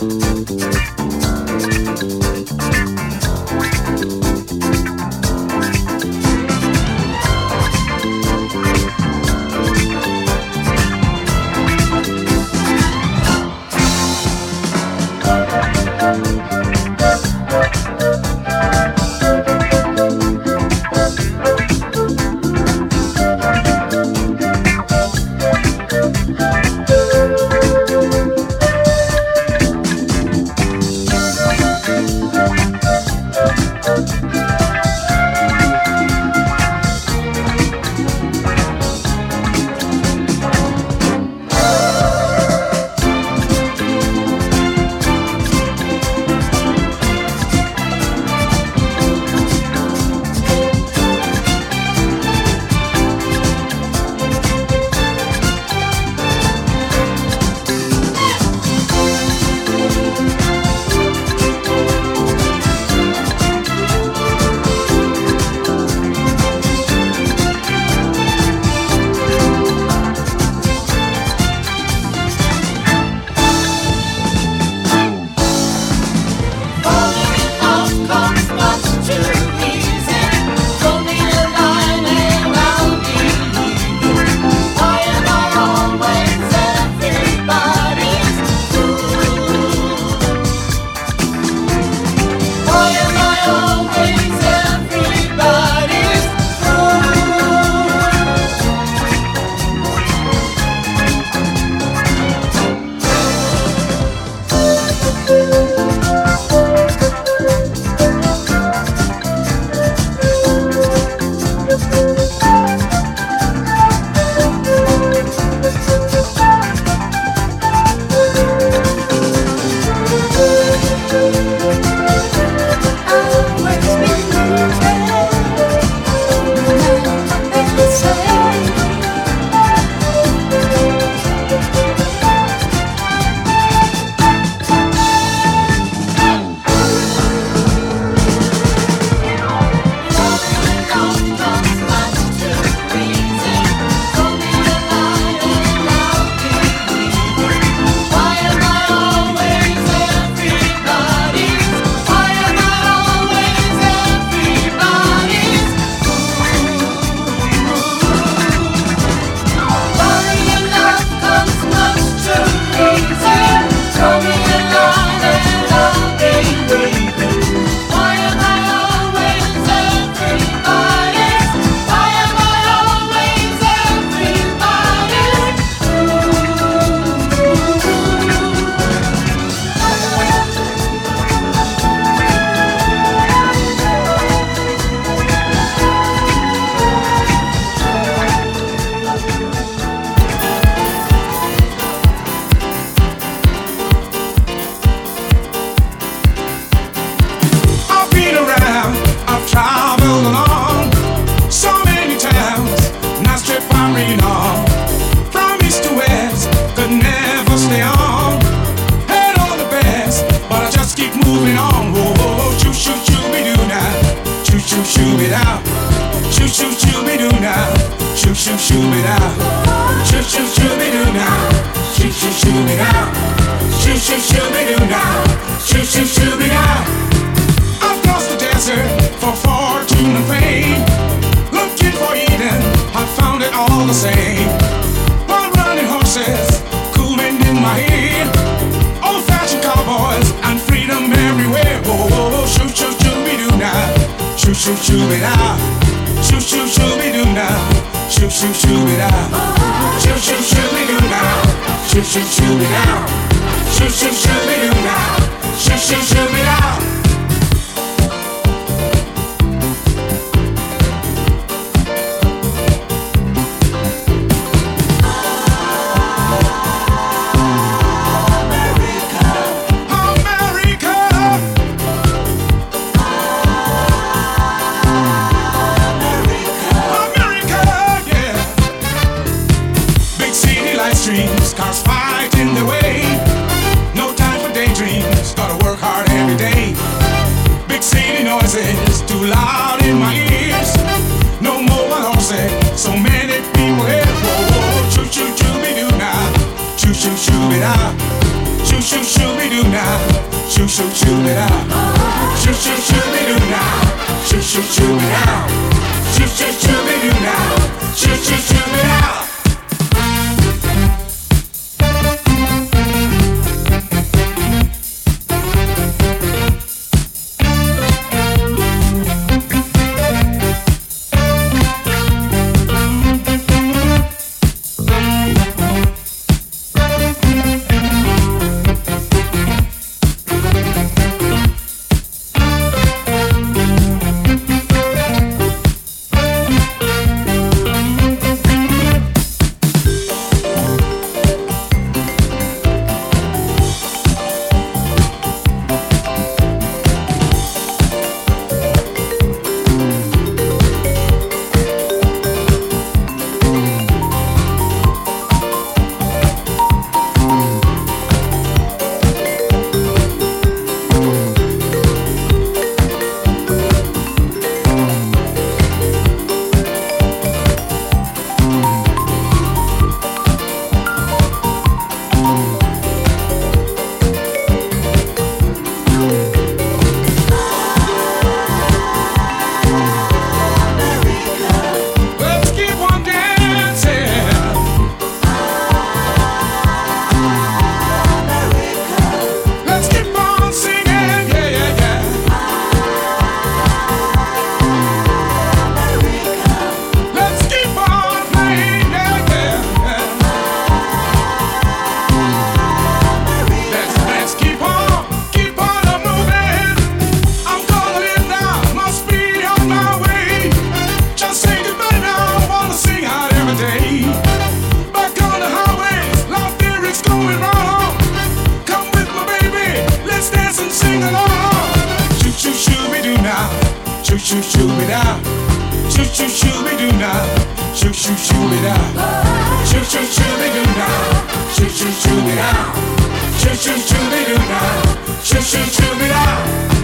Thank you. move it out. Shoot, shoot, shoot, they do now. Shoot, shoot, shoot it out. Shoot, shoot, shoot, they do now. Shoot, shoot, shoot it out.